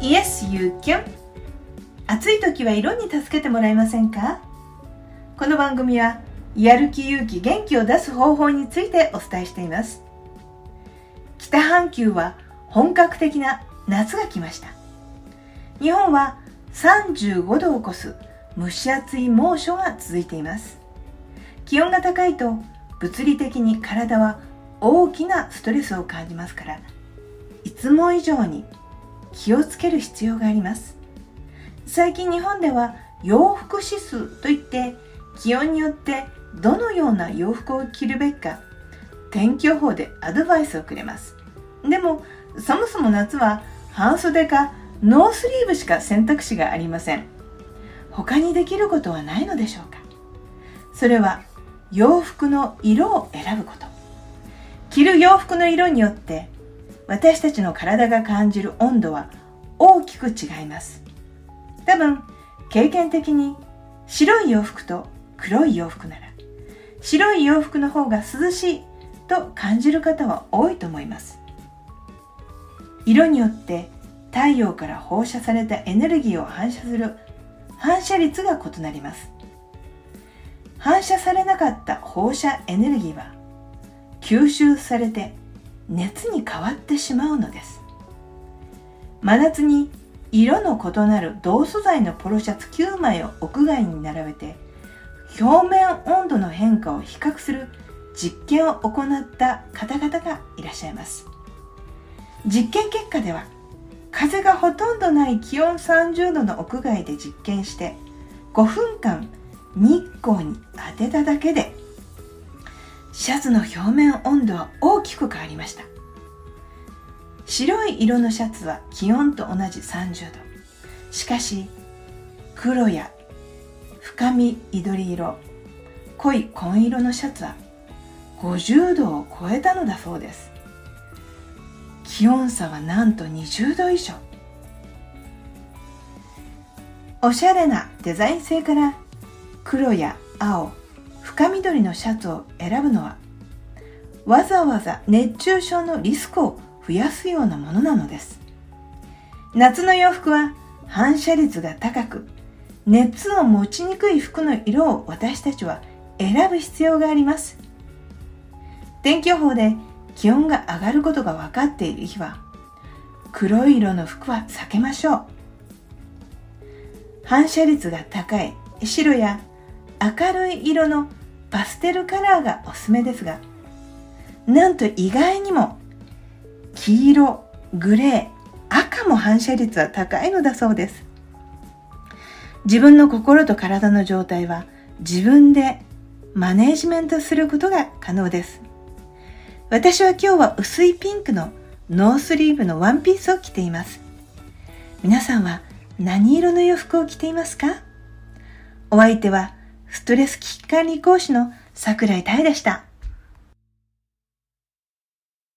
Yes, you can. 暑い時は色に助けてもらえませんか？この番組はやる気勇気元気を出す方法についてお伝えしています。北半球は本格的な夏が来ました。日本は35度を超す蒸し暑い猛暑が続いています。気温が高いと物理的に体は大きなストレスを感じますからいつも以上に気をつける必要があります。最近日本では洋服指数といって気温によってどのような洋服を着るべきか天気予報でアドバイスをくれます。でもそもそも夏は半袖かノースリーブしか選択肢がありません。他にできることはないのでしょうか。それは洋服の色を選ぶこと。着る洋服の色によって私たちの体が感じる温度は大きく違います。多分経験的に白い洋服と黒い洋服なら白い洋服の方が涼しいと感じる方は多いと思います。色によって太陽から放射されたエネルギーを反射する反射率が異なります。反射されなかった放射エネルギーは吸収されて熱に変わってしまうのです。真夏に色の異なる同素材のポロシャツ9枚を屋外に並べて表面温度の変化を比較する実験を行った方々がいらっしゃいます。実験結果では風がほとんどない気温30度の屋外で実験して5分間日光に当てただけでシャツの表面温度は大きく変わりました。白い色のシャツは気温と同じ30度。しかし黒や深み緑色濃い紺色のシャツは50度を超えたのだそうです。気温差はなんと20度以上。おしゃれなデザイン性から黒や青深緑のシャツを選ぶのはわざわざ熱中症のリスクを増やすようなものなのです。夏の洋服は反射率が高く熱を持ちにくい服の色を私たちは選ぶ必要があります。天気予報で気温が上がることが分かっている日は黒い色の服は避けましょう。反射率が高い白や明るい色のパステルカラーがおすすめですがなんと意外にも黄色グレー赤も反射率は高いのだそうです。自分の心と体の状態は自分でマネージメントすることが可能です。私は今日は薄いピンクのノースリーブのワンピースを着ています。皆さんは何色の洋服を着ていますか？お相手はストレス危機管理講師の桜井太でした。